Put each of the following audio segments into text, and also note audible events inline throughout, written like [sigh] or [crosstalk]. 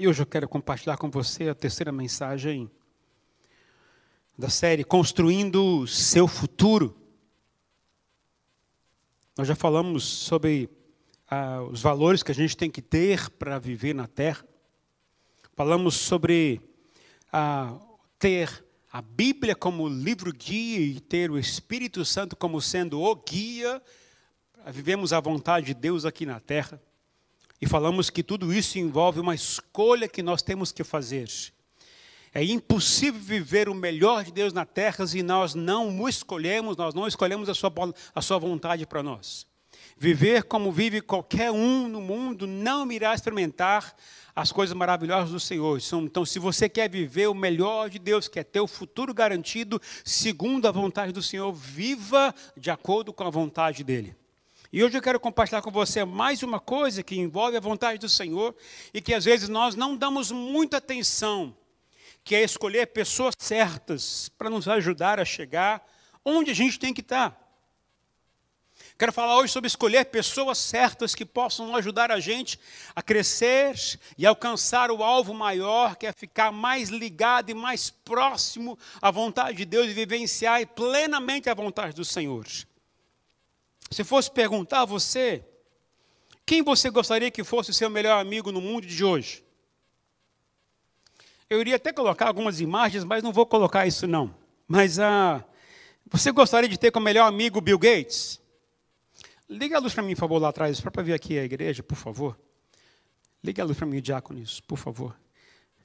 E hoje eu quero compartilhar com você a terceira mensagem da série Construindo Seu Futuro. Nós já falamos sobre ah, os valores que a gente tem que ter para viver na Terra. Falamos sobre ah, ter a Bíblia como livro guia e ter o Espírito Santo como sendo o guia. Vivemos a vontade de Deus aqui na Terra. E falamos que tudo isso envolve uma escolha que nós temos que fazer. É impossível viver o melhor de Deus na terra se nós não o escolhemos, nós não escolhemos a sua, a sua vontade para nós. Viver como vive qualquer um no mundo não irá experimentar as coisas maravilhosas do Senhor. Então, se você quer viver o melhor de Deus, quer ter o futuro garantido, segundo a vontade do Senhor, viva de acordo com a vontade dEle. E hoje eu quero compartilhar com você mais uma coisa que envolve a vontade do Senhor e que às vezes nós não damos muita atenção, que é escolher pessoas certas para nos ajudar a chegar onde a gente tem que estar. Quero falar hoje sobre escolher pessoas certas que possam ajudar a gente a crescer e alcançar o alvo maior, que é ficar mais ligado e mais próximo à vontade de Deus e vivenciar plenamente a vontade do Senhor. Se fosse perguntar a você, quem você gostaria que fosse o seu melhor amigo no mundo de hoje? Eu iria até colocar algumas imagens, mas não vou colocar isso não. Mas ah, você gostaria de ter como melhor amigo Bill Gates? Liga a luz para mim, por favor, lá atrás, para ver aqui a igreja, por favor. Liga a luz para mim, diáconos, por favor.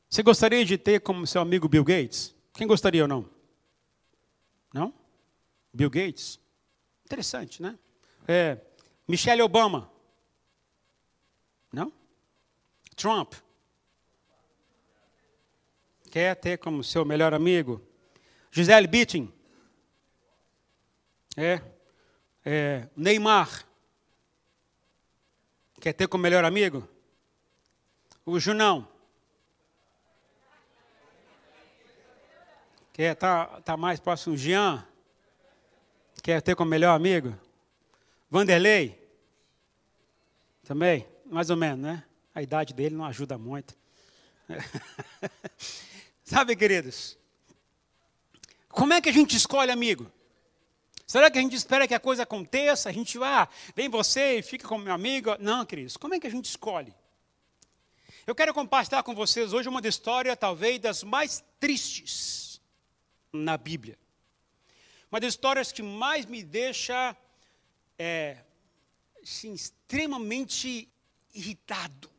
Você gostaria de ter como seu amigo Bill Gates? Quem gostaria ou não? Não? Bill Gates? Interessante, né? É, Michelle Obama. Não? Trump. Quer ter como seu melhor amigo? Gisele Bündchen. É. é. Neymar. Quer ter como melhor amigo? O Junão. Quer estar tá, tá mais próximo? Jean. Quer ter como melhor amigo? Vanderlei? Também? Mais ou menos, né? A idade dele não ajuda muito. [laughs] Sabe, queridos? Como é que a gente escolhe amigo? Será que a gente espera que a coisa aconteça? A gente vai, ah, vem você e fica como meu amigo? Não, queridos. Como é que a gente escolhe? Eu quero compartilhar com vocês hoje uma história, talvez, das mais tristes na Bíblia. Uma das histórias que mais me deixa é, extremamente irritado,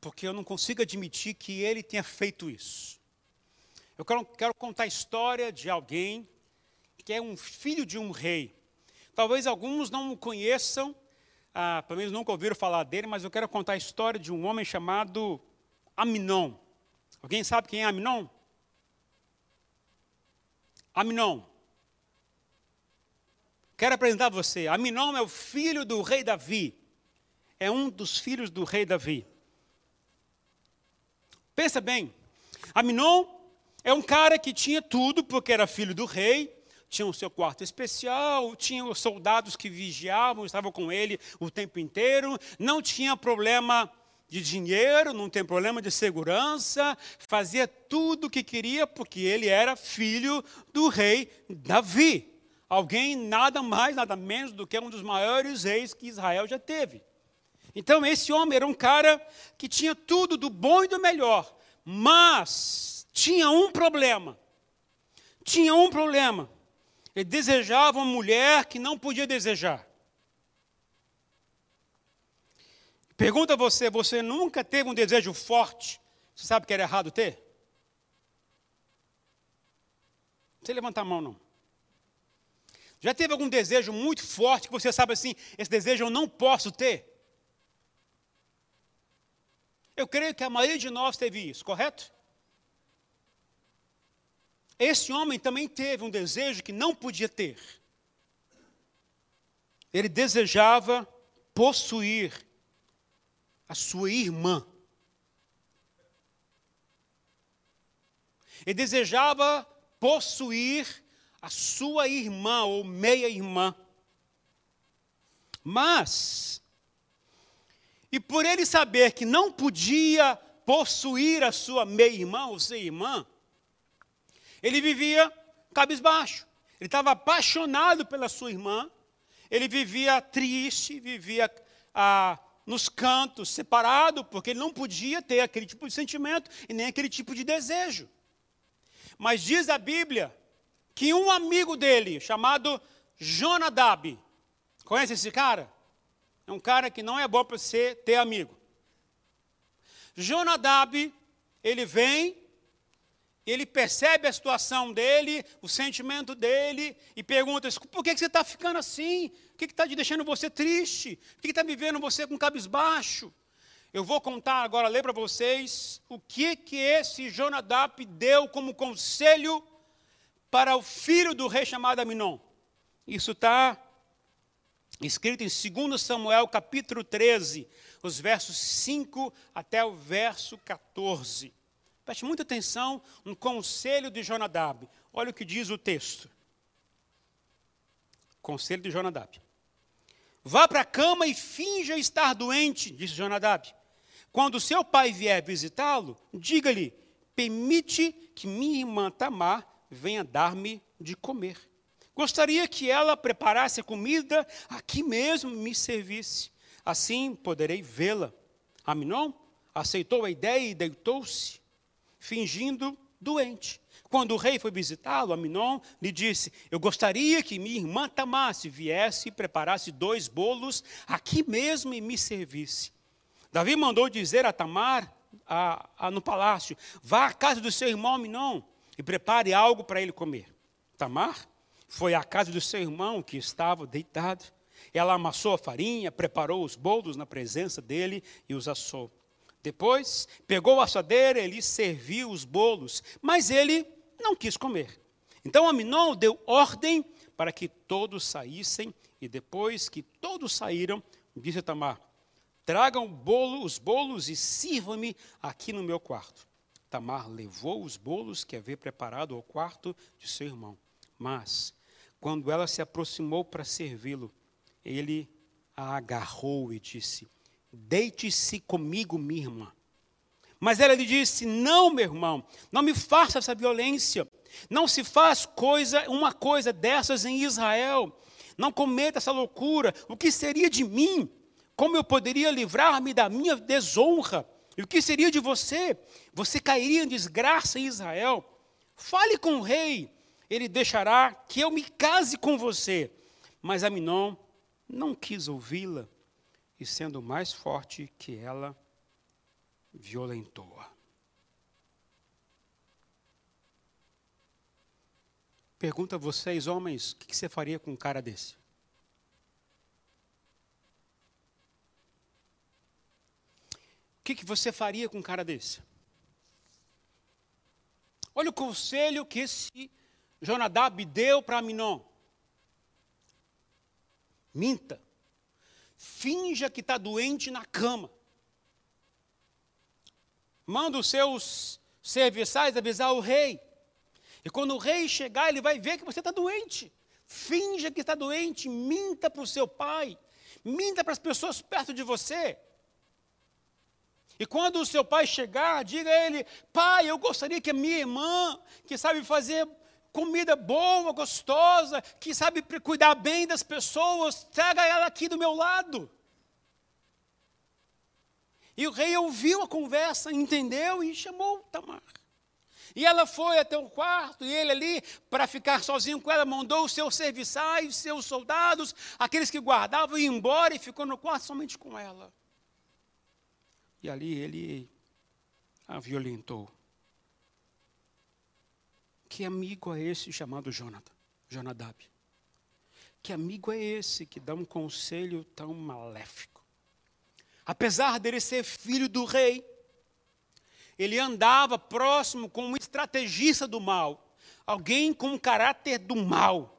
porque eu não consigo admitir que ele tenha feito isso. Eu quero, quero contar a história de alguém que é um filho de um rei. Talvez alguns não o conheçam, ah, pelo menos nunca ouviram falar dele, mas eu quero contar a história de um homem chamado Aminon. Alguém sabe quem é Aminon? Aminon. Quero apresentar a você. Aminon é o filho do rei Davi. É um dos filhos do rei Davi. Pensa bem. Aminon é um cara que tinha tudo, porque era filho do rei. Tinha o seu quarto especial, tinha os soldados que vigiavam, estavam com ele o tempo inteiro. Não tinha problema de dinheiro, não tem problema de segurança, fazia tudo o que queria, porque ele era filho do rei Davi alguém nada mais, nada menos do que um dos maiores reis que Israel já teve. Então, esse homem era um cara que tinha tudo do bom e do melhor, mas tinha um problema. Tinha um problema. Ele desejava uma mulher que não podia desejar. Pergunta a você: você nunca teve um desejo forte? Você sabe que era errado ter? Você levanta a mão, não. Já teve algum desejo muito forte que você sabe assim, esse desejo eu não posso ter? Eu creio que a maioria de nós teve isso, correto? Esse homem também teve um desejo que não podia ter. Ele desejava possuir a sua irmã. Ele desejava possuir a sua irmã ou meia-irmã. Mas, e por ele saber que não podia possuir a sua meia-irmã ou sua irmã, ele vivia cabisbaixo. Ele estava apaixonado pela sua irmã, ele vivia triste, vivia ah, nos cantos, separado, porque ele não podia ter aquele tipo de sentimento e nem aquele tipo de desejo. Mas diz a Bíblia que um amigo dele, chamado Jonadab, conhece esse cara? É um cara que não é bom para você ter amigo. Jonadab, ele vem, ele percebe a situação dele, o sentimento dele, e pergunta: por que você está ficando assim? O que está deixando você triste? O que está vivendo você com cabisbaixo? Eu vou contar agora, ler para vocês, o que, que esse Jonadab deu como conselho para o filho do rei chamado Aminon. Isso está escrito em 2 Samuel capítulo 13, os versos 5 até o verso 14. Preste muita atenção no conselho de Jonadab. Olha o que diz o texto. Conselho de Jonadab. Vá para a cama e finja estar doente, disse Jonadab. Quando seu pai vier visitá-lo, diga-lhe: permite que minha irmã Tamar venha dar-me de comer. Gostaria que ela preparasse a comida aqui mesmo me servisse. Assim poderei vê-la. Aminon aceitou a ideia e deitou-se, fingindo doente. Quando o rei foi visitá-lo, Aminon lhe disse: Eu gostaria que minha irmã Tamasse viesse e preparasse dois bolos aqui mesmo e me servisse. Davi mandou dizer a Tamar, a, a, no palácio: Vá à casa do seu irmão Aminon e prepare algo para ele comer. Tamar foi à casa do seu irmão que estava deitado. Ela amassou a farinha, preparou os bolos na presença dele e os assou. Depois, pegou a assadeira e lhe serviu os bolos, mas ele não quis comer. Então Aminon deu ordem para que todos saíssem, e depois que todos saíram, disse Tamar: Tragam bolo, os bolos e sirvam-me aqui no meu quarto. Tamar levou os bolos que havia preparado ao quarto de seu irmão. Mas, quando ela se aproximou para servi-lo, ele a agarrou e disse: Deite-se comigo, minha irmã. Mas ela lhe disse: Não, meu irmão, não me faça essa violência. Não se faz coisa, uma coisa dessas em Israel. Não cometa essa loucura. O que seria de mim? Como eu poderia livrar-me da minha desonra? E o que seria de você? Você cairia em desgraça em Israel. Fale com o rei, ele deixará que eu me case com você. Mas Aminon não quis ouvi-la, e sendo mais forte que ela, violentou-a. Pergunta a vocês, homens, o que você faria com um cara desse? O que você faria com um cara desse? Olha o conselho que esse Jonadab deu para Minon. Minta. Finja que está doente na cama. Manda os seus serviçais avisar o rei. E quando o rei chegar, ele vai ver que você está doente. Finja que está doente, minta para o seu pai, minta para as pessoas perto de você. E quando o seu pai chegar, diga a ele: Pai, eu gostaria que a minha irmã, que sabe fazer comida boa, gostosa, que sabe cuidar bem das pessoas, traga ela aqui do meu lado. E o rei ouviu a conversa, entendeu e chamou Tamar. E ela foi até o quarto, e ele ali, para ficar sozinho com ela, mandou os seus serviçais, seus soldados, aqueles que guardavam, ir embora e ficou no quarto somente com ela. E ali ele a violentou. Que amigo é esse chamado Jonathan, Jonadab? Que amigo é esse que dá um conselho tão maléfico? Apesar dele ser filho do rei, ele andava próximo com um estrategista do mal, alguém com um caráter do mal.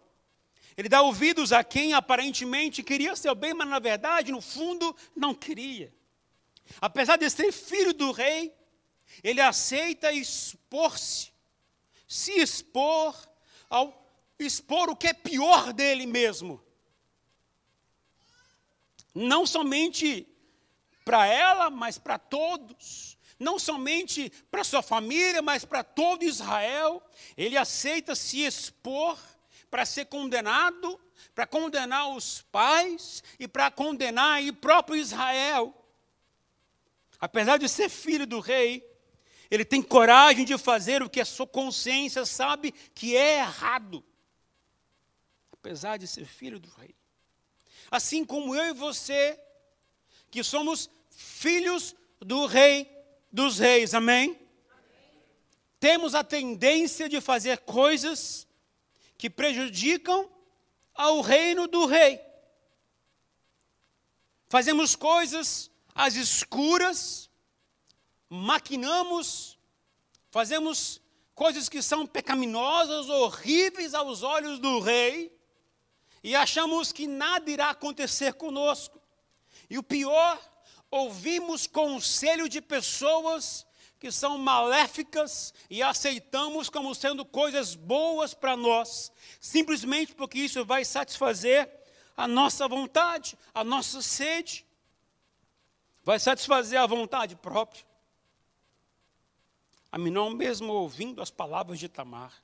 Ele dá ouvidos a quem aparentemente queria seu bem, mas na verdade, no fundo, não queria. Apesar de ser filho do rei, ele aceita expor-se, se expor ao expor o que é pior dele mesmo. Não somente para ela, mas para todos. não somente para sua família, mas para todo Israel. Ele aceita se expor para ser condenado, para condenar os pais e para condenar o próprio Israel. Apesar de ser filho do rei, ele tem coragem de fazer o que a sua consciência sabe que é errado. Apesar de ser filho do rei. Assim como eu e você, que somos filhos do rei dos reis, amém? amém? Temos a tendência de fazer coisas que prejudicam ao reino do rei. Fazemos coisas às escuras, maquinamos, fazemos coisas que são pecaminosas, horríveis aos olhos do rei, e achamos que nada irá acontecer conosco. E o pior, ouvimos conselho de pessoas que são maléficas e aceitamos como sendo coisas boas para nós, simplesmente porque isso vai satisfazer a nossa vontade, a nossa sede, vai satisfazer a vontade própria. Aminon, mesmo ouvindo as palavras de Tamar,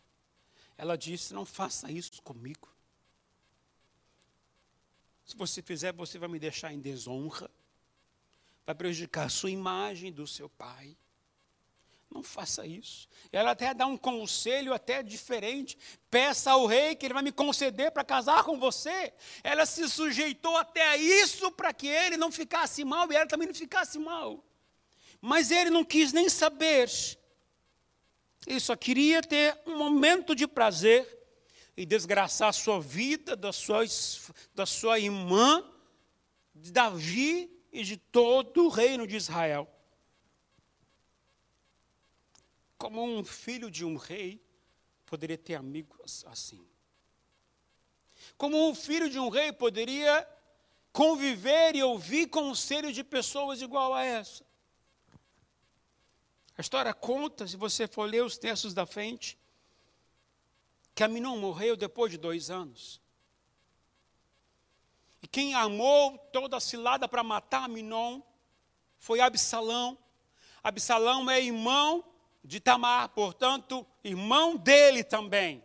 ela disse: Não faça isso comigo. Se você fizer, você vai me deixar em desonra, vai prejudicar a sua imagem do seu pai. Não faça isso. Ela até dá um conselho até diferente. Peça ao rei que ele vai me conceder para casar com você. Ela se sujeitou até a isso para que ele não ficasse mal e ela também não ficasse mal. Mas ele não quis nem saber. Ele só queria ter um momento de prazer e desgraçar a sua vida, da sua, da sua irmã, de Davi e de todo o reino de Israel. Como um filho de um rei poderia ter amigos assim? Como um filho de um rei poderia conviver e ouvir conselhos de pessoas igual a essa? A história conta, se você for ler os textos da frente, que Aminon morreu depois de dois anos. E quem armou toda a cilada para matar Aminon foi Absalão. Absalão é irmão de Tamar, portanto, irmão dele também.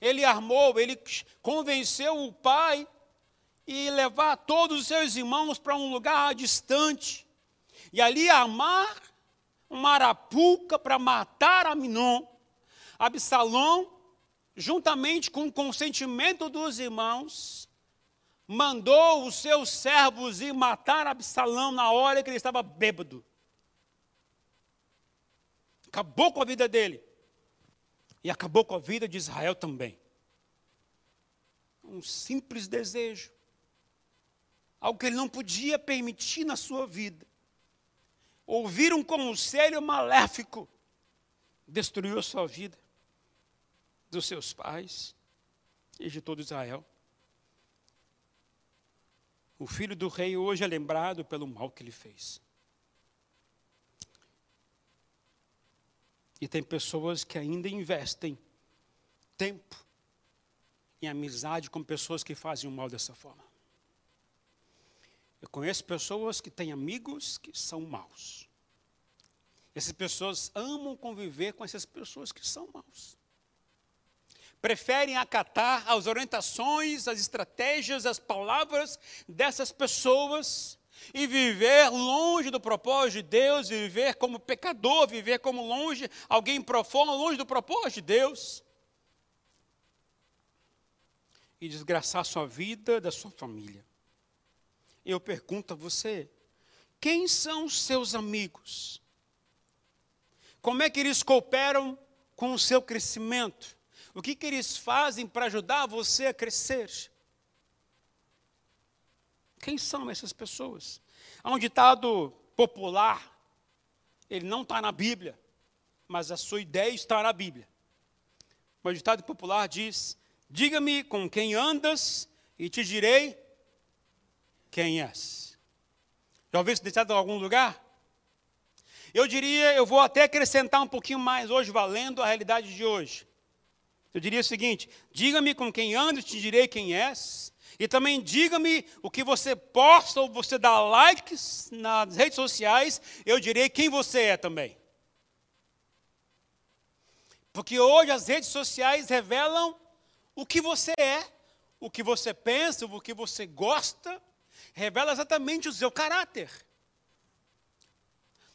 Ele armou, ele convenceu o pai e levar todos os seus irmãos para um lugar distante. E ali armar uma arapuca para matar Aminon. Absalão, juntamente com o consentimento dos irmãos, mandou os seus servos ir matar Absalão na hora que ele estava bêbado acabou com a vida dele. E acabou com a vida de Israel também. Um simples desejo. Algo que ele não podia permitir na sua vida. Ouvir um conselho maléfico destruiu a sua vida, dos seus pais e de todo Israel. O filho do rei hoje é lembrado pelo mal que ele fez. E tem pessoas que ainda investem tempo em amizade com pessoas que fazem o mal dessa forma. Eu conheço pessoas que têm amigos que são maus. Essas pessoas amam conviver com essas pessoas que são maus. Preferem acatar as orientações, as estratégias, as palavras dessas pessoas e viver longe do propósito de Deus, viver como pecador, viver como longe, alguém profundo, longe do propósito de Deus. E desgraçar sua vida, da sua família. Eu pergunto a você: quem são os seus amigos? Como é que eles cooperam com o seu crescimento? O que, que eles fazem para ajudar você a crescer? Quem são essas pessoas? Há um ditado popular, ele não está na Bíblia, mas a sua ideia está na Bíblia. O ditado popular diz: Diga-me com quem andas e te direi quem és. Já ouviu esse ditado em algum lugar? Eu diria, eu vou até acrescentar um pouquinho mais hoje, valendo a realidade de hoje. Eu diria o seguinte: diga-me com quem andas e te direi quem és, E também diga-me o que você posta ou você dá likes nas redes sociais, eu direi quem você é também. Porque hoje as redes sociais revelam o que você é, o que você pensa, o que você gosta, revela exatamente o seu caráter.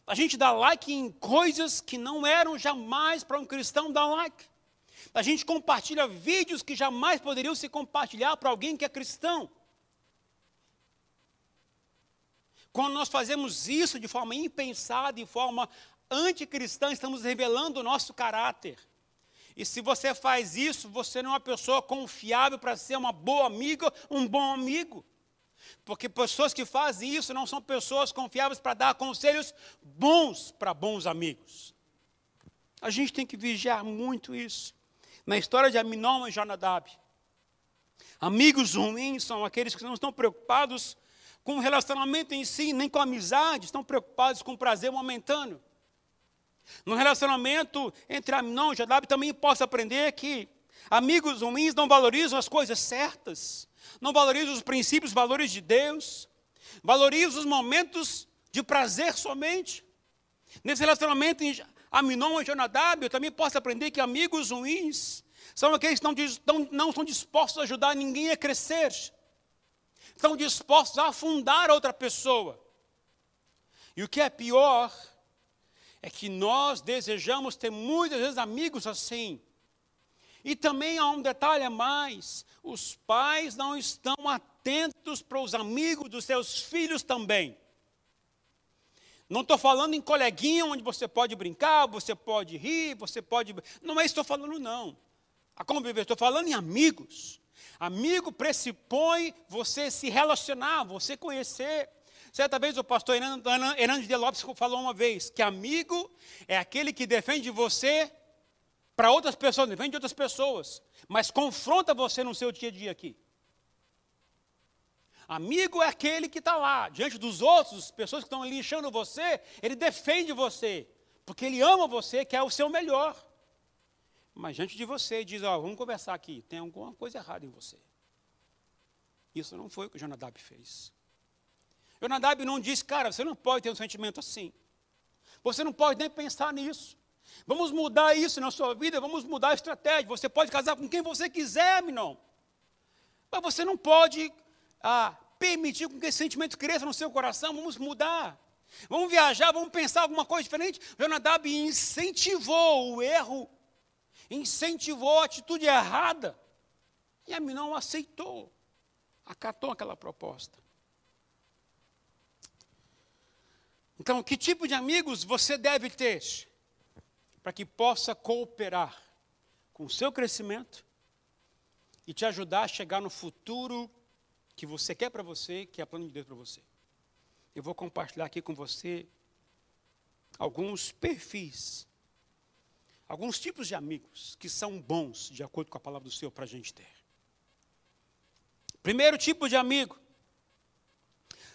A gente dá like em coisas que não eram jamais para um cristão dar like. A gente compartilha vídeos que jamais poderiam se compartilhar para alguém que é cristão. Quando nós fazemos isso de forma impensada, de forma anticristã, estamos revelando o nosso caráter. E se você faz isso, você não é uma pessoa confiável para ser uma boa amiga, um bom amigo. Porque pessoas que fazem isso não são pessoas confiáveis para dar conselhos bons para bons amigos. A gente tem que vigiar muito isso na história de Aminon e Jonadab. Amigos ruins são aqueles que não estão preocupados com o relacionamento em si, nem com a amizade, estão preocupados com o prazer momentâneo. No relacionamento entre Aminon e Jonadab também posso aprender que amigos ruins não valorizam as coisas certas, não valorizam os princípios, os valores de Deus, valorizam os momentos de prazer somente. Nesse relacionamento Aminon e Jonadab, eu também posso aprender que amigos ruins são aqueles que não, estão dispostos a ajudar ninguém a crescer, estão dispostos a afundar outra pessoa. E o que é pior é que nós desejamos ter muitas vezes amigos assim. E também há um detalhe a mais: os pais não estão atentos para os amigos dos seus filhos também. Não estou falando em coleguinha onde você pode brincar, você pode rir, você pode. Não é isso que estou falando, não. A conviver, estou falando em amigos. Amigo pressupõe você se relacionar, você conhecer. Certa vez o pastor Hernandes de Lopes falou uma vez que amigo é aquele que defende você para outras pessoas, defende outras pessoas, mas confronta você no seu dia a dia aqui. Amigo é aquele que está lá, diante dos outros, pessoas que estão lixando você, ele defende você, porque ele ama você, quer o seu melhor. Mas diante de você, diz: Ó, vamos conversar aqui, tem alguma coisa errada em você. Isso não foi o que Jonadab fez. Jonadab não disse, cara, você não pode ter um sentimento assim. Você não pode nem pensar nisso. Vamos mudar isso na sua vida, vamos mudar a estratégia. Você pode casar com quem você quiser, Minon. Mas você não pode a permitir que esse sentimento cresça no seu coração, vamos mudar. Vamos viajar, vamos pensar alguma coisa diferente. Jonadab incentivou o erro, incentivou a atitude errada. E a não aceitou, acatou aquela proposta. Então, que tipo de amigos você deve ter para que possa cooperar com o seu crescimento e te ajudar a chegar no futuro que você quer para você, que é plano de Deus para você. Eu vou compartilhar aqui com você alguns perfis, alguns tipos de amigos que são bons, de acordo com a palavra do Senhor, para a gente ter. Primeiro tipo de amigo,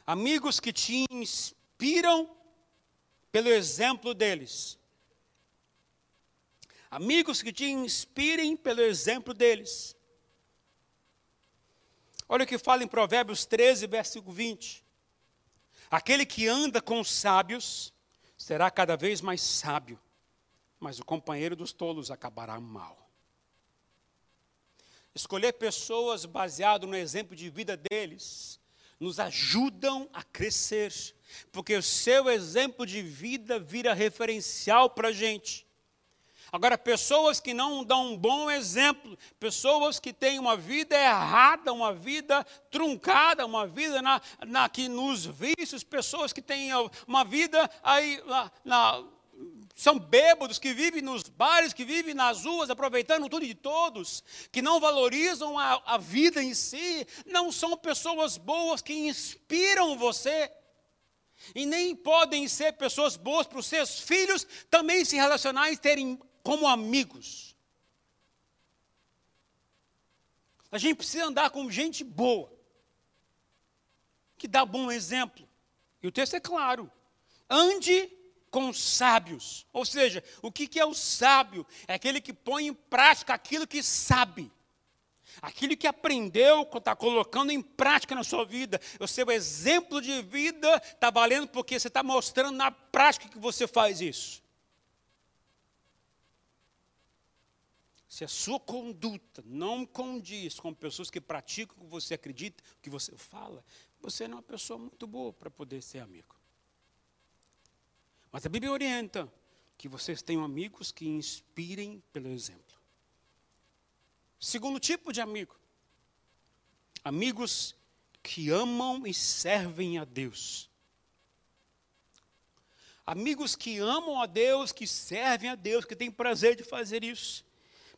amigos que te inspiram pelo exemplo deles. Amigos que te inspirem pelo exemplo deles. Olha o que fala em Provérbios 13, versículo 20. Aquele que anda com os sábios será cada vez mais sábio, mas o companheiro dos tolos acabará mal. Escolher pessoas baseado no exemplo de vida deles nos ajudam a crescer, porque o seu exemplo de vida vira referencial para a gente. Agora, pessoas que não dão um bom exemplo, pessoas que têm uma vida errada, uma vida truncada, uma vida na, na que nos vícios, pessoas que têm uma vida aí na, na são bêbados que vivem nos bares, que vivem nas ruas, aproveitando tudo de todos, que não valorizam a, a vida em si, não são pessoas boas que inspiram você. E nem podem ser pessoas boas para os seus filhos também se relacionar e terem como amigos. A gente precisa andar com gente boa, que dá bom exemplo. E o texto é claro. Ande com sábios. Ou seja, o que é o sábio? É aquele que põe em prática aquilo que sabe. Aquilo que aprendeu, está colocando em prática na sua vida. O seu exemplo de vida está valendo porque você está mostrando na prática que você faz isso. Se a sua conduta não condiz com pessoas que praticam o que você acredita, o que você fala, você não é uma pessoa muito boa para poder ser amigo. Mas a Bíblia orienta que vocês tenham amigos que inspirem pelo exemplo. Segundo tipo de amigo, amigos que amam e servem a Deus. Amigos que amam a Deus, que servem a Deus, que têm prazer de fazer isso.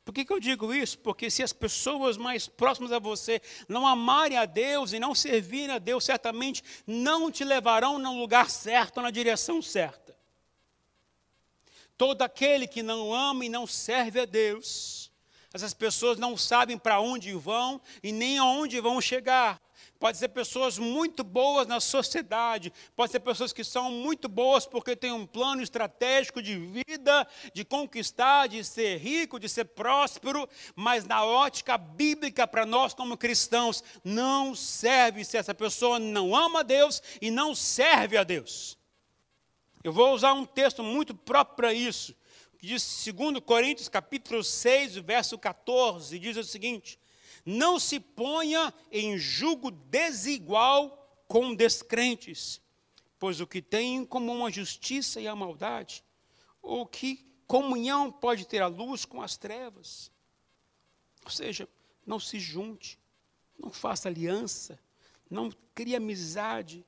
Por que, que eu digo isso? Porque se as pessoas mais próximas a você não amarem a Deus e não servirem a Deus, certamente não te levarão no lugar certo, na direção certa. Todo aquele que não ama e não serve a Deus, essas pessoas não sabem para onde vão e nem aonde vão chegar. Pode ser pessoas muito boas na sociedade, pode ser pessoas que são muito boas porque têm um plano estratégico de vida, de conquistar, de ser rico, de ser próspero, mas na ótica bíblica para nós como cristãos, não serve se essa pessoa não ama a Deus e não serve a Deus. Eu vou usar um texto muito próprio para isso que diz 2 Coríntios capítulo 6, verso 14, diz o seguinte: Não se ponha em julgo desigual com descrentes, pois o que tem em comum a justiça e a maldade, ou que comunhão pode ter a luz com as trevas? Ou seja, não se junte, não faça aliança, não crie amizade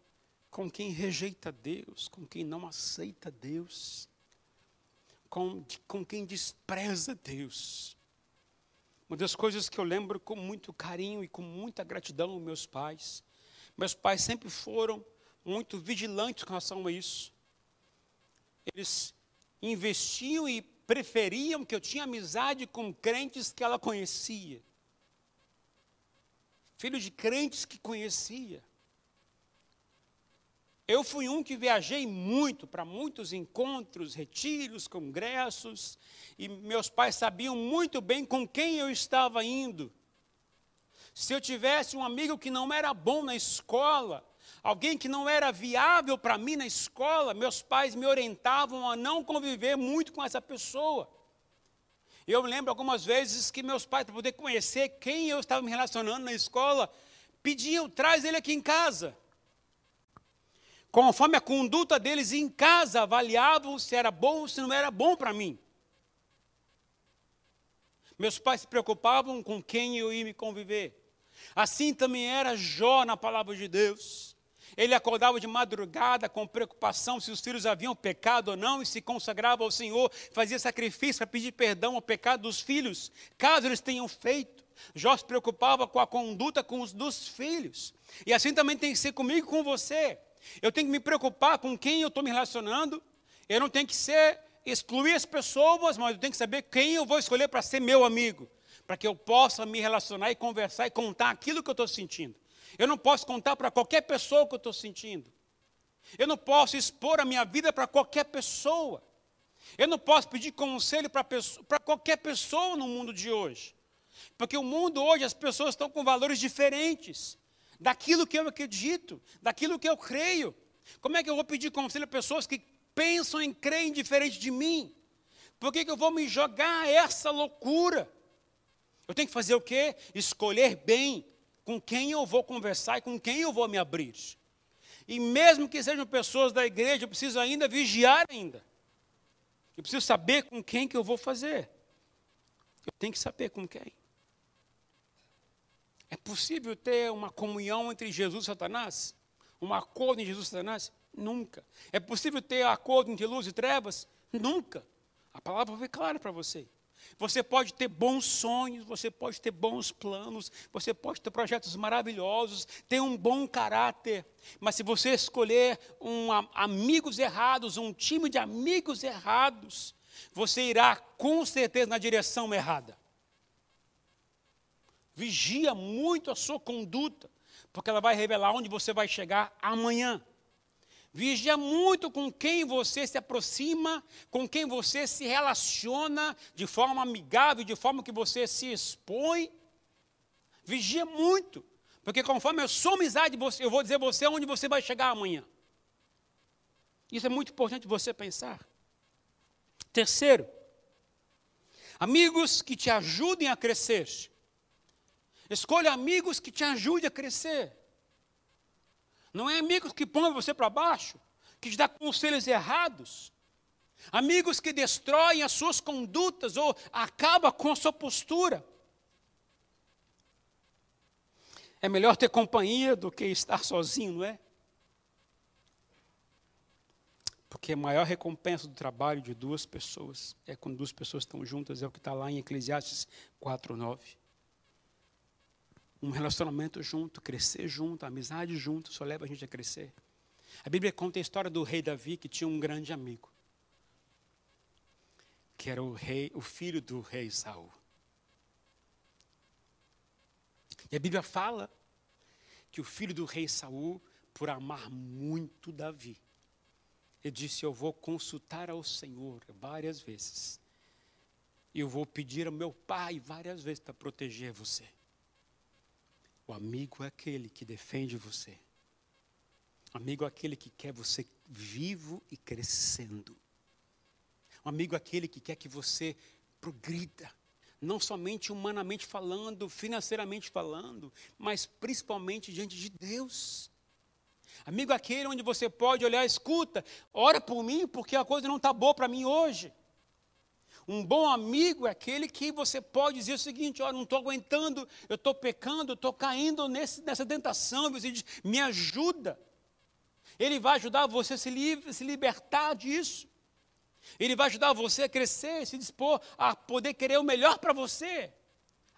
com quem rejeita Deus, com quem não aceita Deus com, com quem despreza Deus. Uma das coisas que eu lembro com muito carinho e com muita gratidão meus pais. Meus pais sempre foram muito vigilantes com relação a isso. Eles investiam e preferiam que eu tinha amizade com crentes que ela conhecia. Filho de crentes que conhecia. Eu fui um que viajei muito para muitos encontros, retiros, congressos, e meus pais sabiam muito bem com quem eu estava indo. Se eu tivesse um amigo que não era bom na escola, alguém que não era viável para mim na escola, meus pais me orientavam a não conviver muito com essa pessoa. Eu lembro algumas vezes que meus pais, para poder conhecer quem eu estava me relacionando na escola, pediam, traz ele aqui em casa. Conforme a conduta deles em casa, avaliavam se era bom ou se não era bom para mim. Meus pais se preocupavam com quem eu ia me conviver. Assim também era Jó na palavra de Deus. Ele acordava de madrugada com preocupação se os filhos haviam pecado ou não e se consagrava ao Senhor, fazia sacrifício para pedir perdão ao pecado dos filhos, caso eles tenham feito. Jó se preocupava com a conduta com os dos filhos. E assim também tem que ser comigo e com você. Eu tenho que me preocupar com quem eu estou me relacionando. Eu não tenho que ser excluir as pessoas, mas eu tenho que saber quem eu vou escolher para ser meu amigo, para que eu possa me relacionar e conversar e contar aquilo que eu estou sentindo. Eu não posso contar para qualquer pessoa o que eu estou sentindo. Eu não posso expor a minha vida para qualquer pessoa. Eu não posso pedir conselho para qualquer pessoa no mundo de hoje. Porque o mundo hoje, as pessoas estão com valores diferentes daquilo que eu acredito, daquilo que eu creio. Como é que eu vou pedir conselho a pessoas que pensam em crer diferente de mim? Por que, que eu vou me jogar essa loucura? Eu tenho que fazer o quê? Escolher bem com quem eu vou conversar e com quem eu vou me abrir. E mesmo que sejam pessoas da igreja, eu preciso ainda vigiar ainda. Eu preciso saber com quem que eu vou fazer. Eu tenho que saber com quem. É possível ter uma comunhão entre Jesus e Satanás? Um acordo entre Jesus e Satanás? Nunca. É possível ter acordo entre luz e trevas? Nunca. A palavra foi clara para você. Você pode ter bons sonhos, você pode ter bons planos, você pode ter projetos maravilhosos, ter um bom caráter, mas se você escolher um, amigos errados, um time de amigos errados, você irá com certeza na direção errada. Vigia muito a sua conduta, porque ela vai revelar onde você vai chegar amanhã. Vigia muito com quem você se aproxima, com quem você se relaciona de forma amigável, de forma que você se expõe. Vigia muito. Porque conforme a sua amizade, eu vou dizer você onde você vai chegar amanhã. Isso é muito importante você pensar. Terceiro, amigos que te ajudem a crescer. Escolha amigos que te ajudem a crescer. Não é amigos que põem você para baixo, que te dão conselhos errados. Amigos que destroem as suas condutas ou acabam com a sua postura. É melhor ter companhia do que estar sozinho, não é? Porque a maior recompensa do trabalho de duas pessoas é quando duas pessoas estão juntas, é o que está lá em Eclesiastes 4,9. Um relacionamento junto, crescer junto, amizade junto, só leva a gente a crescer. A Bíblia conta a história do rei Davi, que tinha um grande amigo, que era o rei, o filho do rei Saul. E a Bíblia fala que o filho do rei Saul, por amar muito Davi, ele disse: Eu vou consultar ao Senhor várias vezes. Eu vou pedir ao meu pai várias vezes para proteger você. O amigo é aquele que defende você. Amigo é aquele que quer você vivo e crescendo. O amigo é aquele que quer que você progrida. Não somente humanamente falando, financeiramente falando, mas principalmente diante de Deus. Amigo aquele onde você pode olhar, escuta, ora por mim, porque a coisa não está boa para mim hoje. Um bom amigo é aquele que você pode dizer o seguinte: olha, não estou aguentando, eu estou pecando, estou caindo nesse, nessa tentação, você diz, me ajuda. Ele vai ajudar você a se, li se libertar disso. Ele vai ajudar você a crescer, se dispor a poder querer o melhor para você.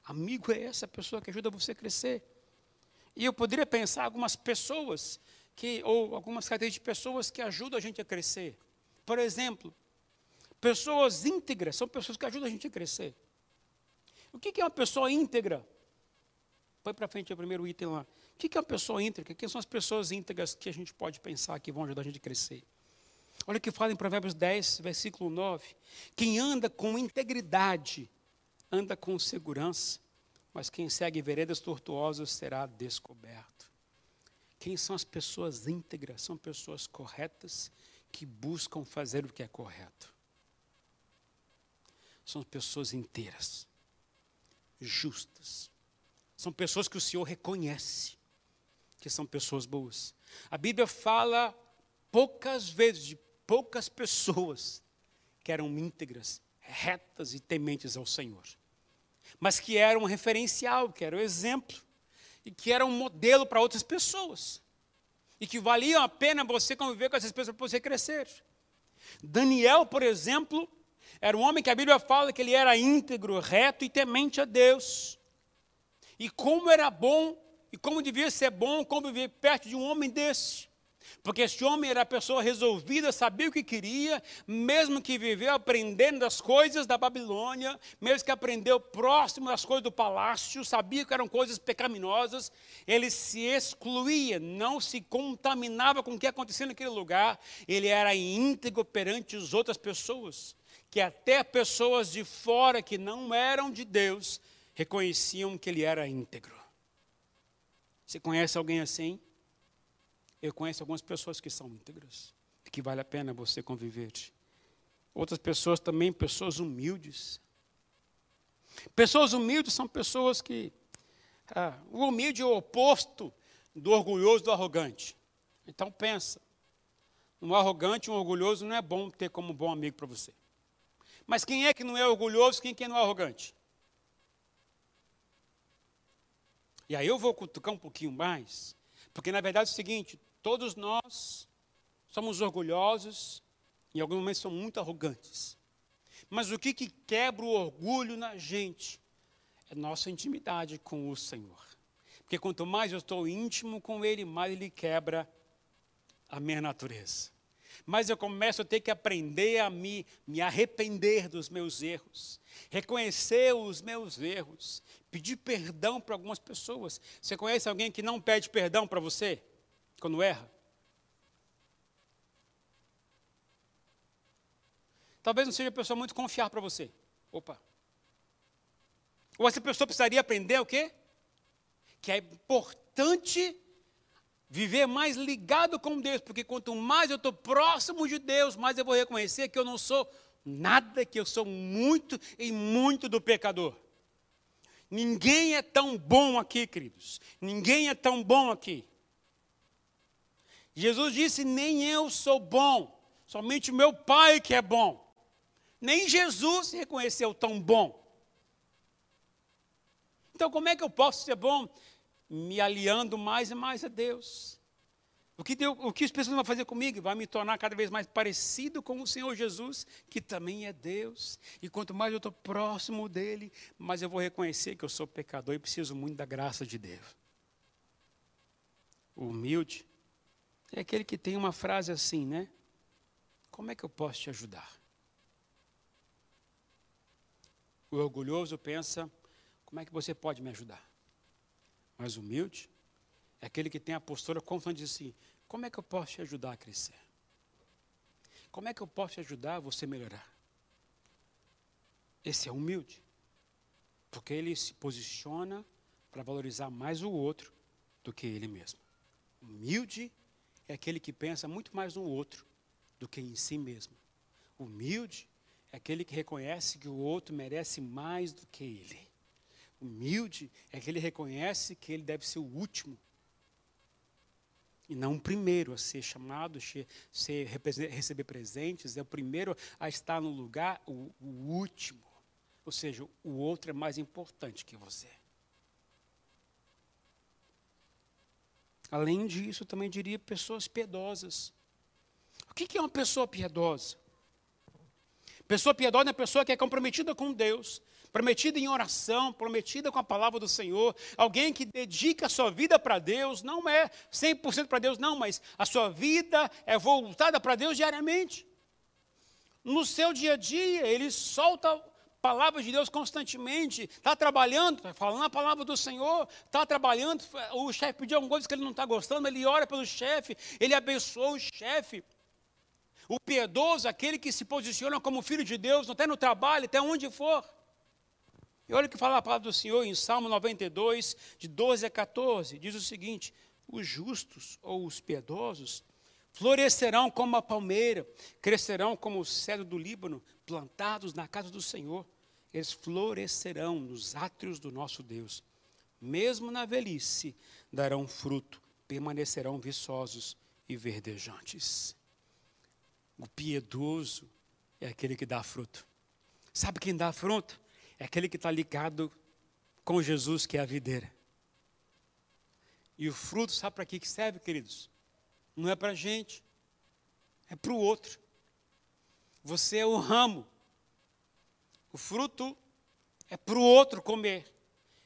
Amigo é essa pessoa que ajuda você a crescer. E eu poderia pensar algumas pessoas que, ou algumas características de pessoas que ajudam a gente a crescer. Por exemplo, pessoas íntegras são pessoas que ajudam a gente a crescer. O que é uma pessoa íntegra? Põe para frente o primeiro item lá. O que é uma pessoa íntegra? Quem são as pessoas íntegras que a gente pode pensar que vão ajudar a gente a crescer? Olha o que fala em Provérbios 10, versículo 9. Quem anda com integridade, anda com segurança, mas quem segue veredas tortuosas será descoberto. Quem são as pessoas íntegras? São pessoas corretas que buscam fazer o que é correto. São pessoas inteiras, justas. São pessoas que o Senhor reconhece que são pessoas boas. A Bíblia fala poucas vezes de poucas pessoas que eram íntegras, retas e tementes ao Senhor, mas que eram um referencial, que eram exemplo e que era um modelo para outras pessoas. E que valiam a pena você conviver com essas pessoas para você crescer. Daniel, por exemplo, era um homem que a Bíblia fala que ele era íntegro, reto e temente a Deus. E como era bom, e como devia ser bom conviver perto de um homem desse. Porque esse homem era a pessoa resolvida, sabia o que queria, mesmo que viveu aprendendo as coisas da Babilônia, mesmo que aprendeu próximo das coisas do palácio, sabia que eram coisas pecaminosas, ele se excluía, não se contaminava com o que acontecia naquele lugar, ele era íntegro perante as outras pessoas, que até pessoas de fora que não eram de Deus reconheciam que ele era íntegro. Você conhece alguém assim? Eu conheço algumas pessoas que são íntegras, que vale a pena você conviver. Outras pessoas também, pessoas humildes. Pessoas humildes são pessoas que. Ah, o humilde é o oposto do orgulhoso do arrogante. Então pensa. Um arrogante, um orgulhoso não é bom ter como bom amigo para você. Mas quem é que não é orgulhoso, quem, quem não é arrogante? E aí eu vou cutucar um pouquinho mais, porque na verdade é o seguinte: Todos nós somos orgulhosos, em alguns momentos somos muito arrogantes. Mas o que, que quebra o orgulho na gente é nossa intimidade com o Senhor. Porque quanto mais eu estou íntimo com Ele, mais Ele quebra a minha natureza. Mas eu começo a ter que aprender a me, me arrepender dos meus erros, reconhecer os meus erros, pedir perdão para algumas pessoas. Você conhece alguém que não pede perdão para você? quando erra? Talvez não seja pessoa muito confiar para você. Opa. Ou essa pessoa precisaria aprender o quê? que é importante viver mais ligado com Deus, porque quanto mais eu estou próximo de Deus, mais eu vou reconhecer que eu não sou nada, que eu sou muito e muito do pecador. Ninguém é tão bom aqui, queridos. Ninguém é tão bom aqui. Jesus disse: Nem eu sou bom, somente meu Pai que é bom. Nem Jesus se reconheceu tão bom. Então, como é que eu posso ser bom? Me aliando mais e mais a Deus. O que, Deus, o que as pessoas vão fazer comigo? Vai me tornar cada vez mais parecido com o Senhor Jesus, que também é Deus. E quanto mais eu estou próximo dele, mais eu vou reconhecer que eu sou pecador e preciso muito da graça de Deus. O humilde é aquele que tem uma frase assim, né? Como é que eu posso te ajudar? O orgulhoso pensa: como é que você pode me ajudar? Mas o humilde é aquele que tem a postura constante assim: como é que eu posso te ajudar a crescer? Como é que eu posso te ajudar a você melhorar? Esse é humilde, porque ele se posiciona para valorizar mais o outro do que ele mesmo. Humilde é aquele que pensa muito mais no outro do que em si mesmo. Humilde é aquele que reconhece que o outro merece mais do que ele. Humilde é que reconhece que ele deve ser o último e não o primeiro a ser chamado, ser, receber presentes, é o primeiro a estar no lugar, o, o último. Ou seja, o outro é mais importante que você. Além disso, também diria pessoas piedosas. O que é uma pessoa piedosa? Pessoa piedosa é uma pessoa que é comprometida com Deus, prometida em oração, prometida com a palavra do Senhor, alguém que dedica a sua vida para Deus, não é 100% para Deus, não, mas a sua vida é voltada para Deus diariamente. No seu dia a dia, ele solta a palavra de Deus constantemente, está trabalhando, está falando a palavra do Senhor, está trabalhando, o chefe pediu alguma coisa que ele não está gostando, ele ora pelo chefe, ele abençoa o chefe. O piedoso, aquele que se posiciona como filho de Deus, até no trabalho, até onde for. E olha o que fala a palavra do Senhor em Salmo 92, de 12 a 14. Diz o seguinte: os justos ou os piedosos florescerão como a palmeira, crescerão como o cedro do Líbano, plantados na casa do Senhor. Eles florescerão nos átrios do nosso Deus. Mesmo na velhice, darão fruto, permanecerão viçosos e verdejantes. O piedoso é aquele que dá fruto. Sabe quem dá fruto? É aquele que está ligado com Jesus, que é a videira. E o fruto, sabe para que serve, queridos? Não é para a gente, é para o outro. Você é o ramo. O fruto é para o outro comer,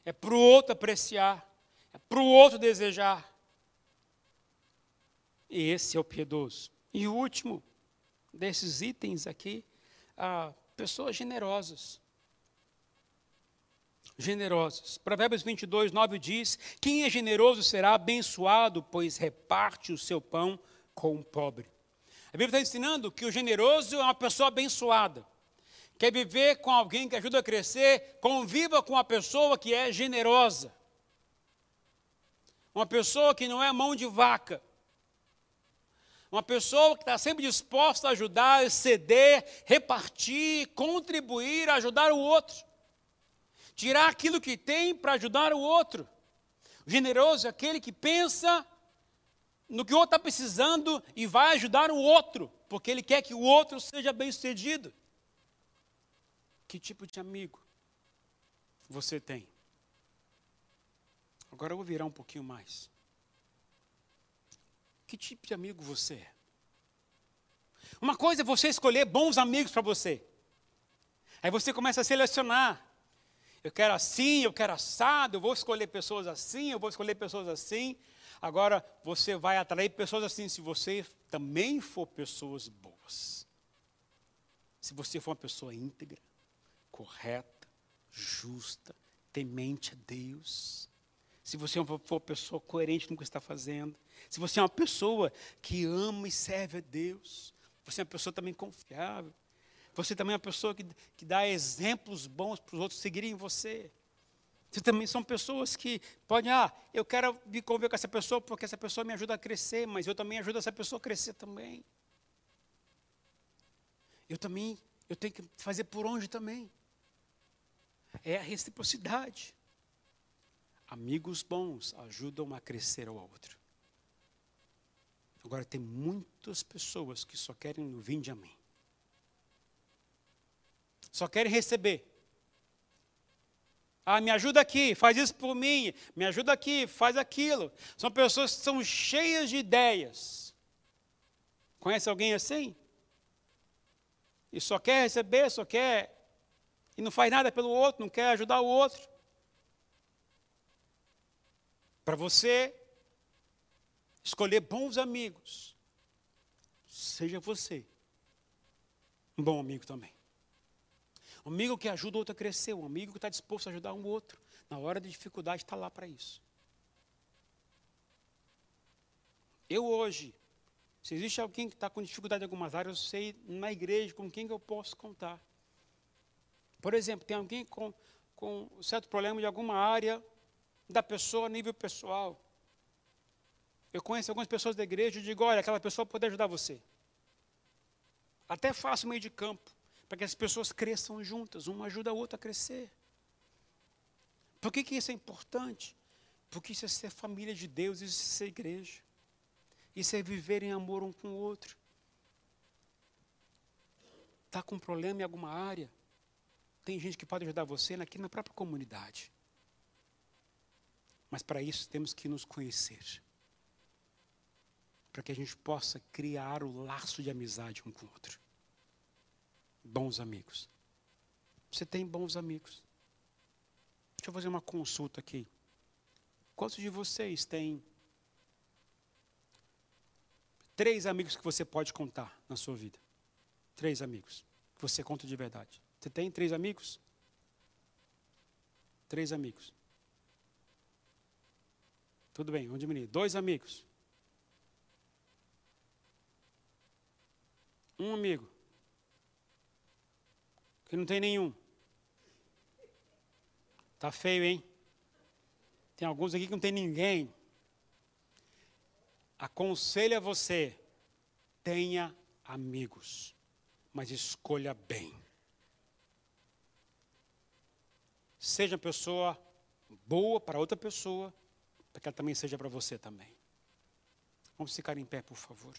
é para o outro apreciar, é para o outro desejar. E esse é o piedoso. E o último desses itens aqui, ah, pessoas generosas generosos. Provérbios 22, 9 diz: Quem é generoso será abençoado, pois reparte o seu pão com o pobre. A Bíblia está ensinando que o generoso é uma pessoa abençoada. Quer viver com alguém que ajuda a crescer, conviva com uma pessoa que é generosa. Uma pessoa que não é mão de vaca. Uma pessoa que está sempre disposta a ajudar, ceder, repartir, contribuir, ajudar o outro tirar aquilo que tem para ajudar o outro. O generoso é aquele que pensa no que o outro está precisando e vai ajudar o outro, porque ele quer que o outro seja bem sucedido. Que tipo de amigo você tem? Agora eu vou virar um pouquinho mais. Que tipo de amigo você é? Uma coisa é você escolher bons amigos para você. Aí você começa a selecionar eu quero assim, eu quero assado, eu vou escolher pessoas assim, eu vou escolher pessoas assim. Agora, você vai atrair pessoas assim se você também for pessoas boas. Se você for uma pessoa íntegra, correta, justa, temente a Deus. Se você for uma pessoa coerente no que está fazendo. Se você é uma pessoa que ama e serve a Deus. Você é uma pessoa também confiável. Você também é uma pessoa que, que dá exemplos bons para os outros seguirem você. Você também são pessoas que podem, ah, eu quero me conviver com essa pessoa porque essa pessoa me ajuda a crescer, mas eu também ajudo essa pessoa a crescer também. Eu também, eu tenho que fazer por onde também. É a reciprocidade. Amigos bons ajudam a crescer ao outro. Agora tem muitas pessoas que só querem o vinde a mim. Só querem receber. Ah, me ajuda aqui, faz isso por mim. Me ajuda aqui, faz aquilo. São pessoas que são cheias de ideias. Conhece alguém assim? E só quer receber, só quer. E não faz nada pelo outro, não quer ajudar o outro. Para você escolher bons amigos, seja você um bom amigo também. Um amigo que ajuda o outro a crescer, um amigo que está disposto a ajudar um outro. Na hora de dificuldade, está lá para isso. Eu hoje, se existe alguém que está com dificuldade em algumas áreas, eu sei na igreja com quem eu posso contar. Por exemplo, tem alguém com, com certo problema de alguma área da pessoa a nível pessoal. Eu conheço algumas pessoas da igreja e digo, olha, aquela pessoa pode ajudar você. Até faço meio de campo para que as pessoas cresçam juntas, uma ajuda a outra a crescer. Por que, que isso é importante? Porque isso é ser família de Deus, isso é ser igreja. Isso é viver em amor um com o outro. Está com um problema em alguma área? Tem gente que pode ajudar você aqui na própria comunidade. Mas para isso temos que nos conhecer. Para que a gente possa criar o laço de amizade um com o outro bons amigos. Você tem bons amigos. Deixa eu fazer uma consulta aqui. Quantos de vocês têm três amigos que você pode contar na sua vida? Três amigos. Você conta de verdade. Você tem três amigos? Três amigos. Tudo bem, vamos diminuir. Dois amigos. Um amigo que não tem nenhum. Tá feio, hein? Tem alguns aqui que não tem ninguém. Aconselho a você, tenha amigos, mas escolha bem. Seja uma pessoa boa para outra pessoa, para que ela também seja para você também. Vamos ficar em pé, por favor.